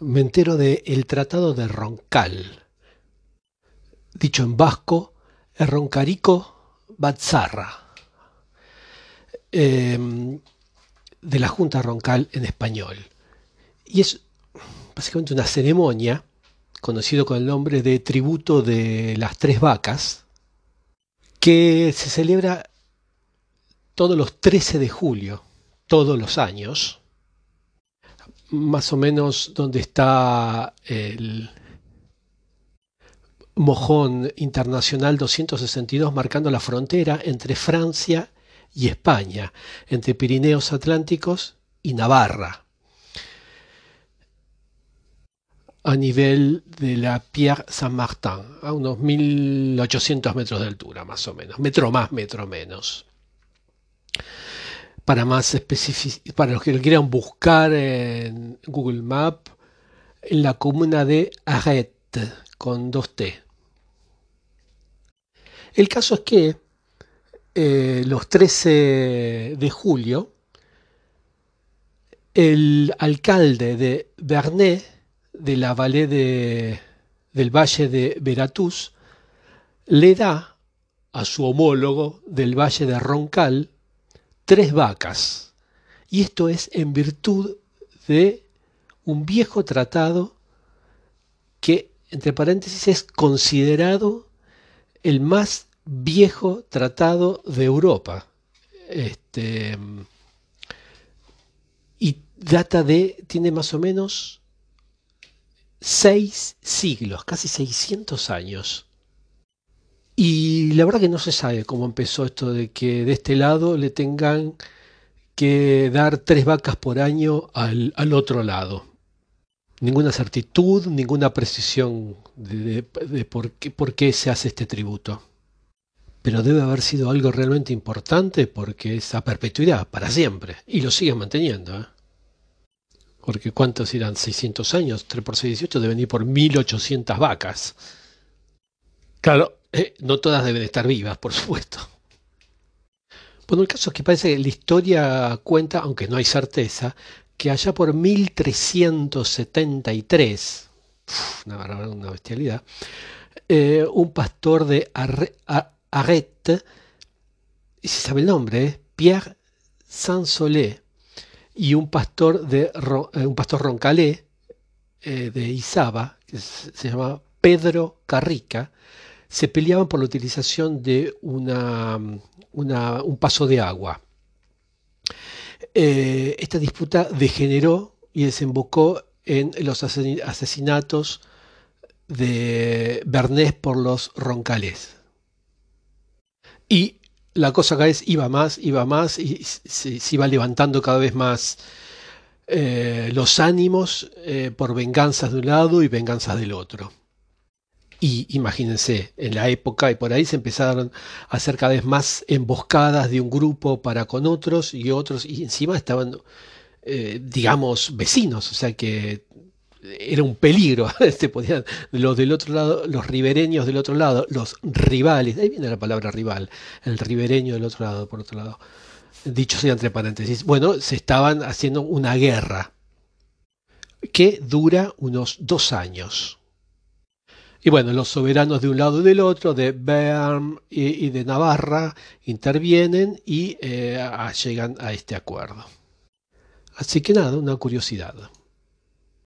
me entero de el Tratado de Roncal. Dicho en vasco, Roncarico Batzarra. Em, de la Junta Roncal en español. Y es básicamente una ceremonia, conocido con el nombre de Tributo de las Tres Vacas, que se celebra todos los 13 de julio, todos los años, más o menos donde está el mojón internacional 262 marcando la frontera entre Francia y España, entre Pirineos Atlánticos y Navarra, a nivel de la Pierre Saint-Martin, a unos 1800 metros de altura más o menos, metro más, metro menos. Para más para los que lo quieran buscar en Google Maps, en la comuna de Arrête, con dos T. El caso es que eh, los 13 de julio, el alcalde de Vernet, de la Valle de, del Valle de Veracruz, le da a su homólogo del Valle de Roncal tres vacas. Y esto es en virtud de un viejo tratado que, entre paréntesis, es considerado el más viejo tratado de Europa. Este, y data de, tiene más o menos seis siglos, casi 600 años. Y la verdad que no se sabe cómo empezó esto de que de este lado le tengan que dar tres vacas por año al, otro lado. Ninguna certitud, ninguna precisión de, por, qué, por qué se hace este tributo pero debe haber sido algo realmente importante porque es a perpetuidad, para siempre, y lo sigue manteniendo. ¿eh? Porque ¿cuántos irán? 600 años, 3 por 6, 18, deben ir por 1800 vacas. Claro, eh, no todas deben estar vivas, por supuesto. Bueno, el caso es que parece que la historia cuenta, aunque no hay certeza, que allá por 1373, una, una bestialidad, eh, un pastor de Arrête, y se sabe el nombre, ¿eh? Pierre Saint-Solé, y un pastor, de, eh, un pastor roncalé de Izaba, que se, llama Pedro Carrica, se peleaban por la utilización de un paso de agua. esta disputa degeneró y desembocó en los asesinatos de Bernés por los roncalés. Y la cosa cada vez iba más, iba más y se, iba levantando cada vez más eh, los ánimos eh, por venganzas de un lado y venganzas del otro. Y imagínense, en la época y por ahí se empezaron a hacer cada vez más emboscadas de un grupo para con otros y otros, y encima estaban, eh, digamos, vecinos, o sea que era un peligro. Este, podían, los del otro lado, los ribereños del otro lado, los rivales, ahí viene la palabra rival, el ribereño del otro lado, por otro lado. Dicho sea entre paréntesis. Bueno, se estaban haciendo una guerra que dura unos dos años. Y bueno, los soberanos de un lado y del otro, de Bern y, de Navarra, intervienen y eh, llegan a este acuerdo. Así que nada, una curiosidad.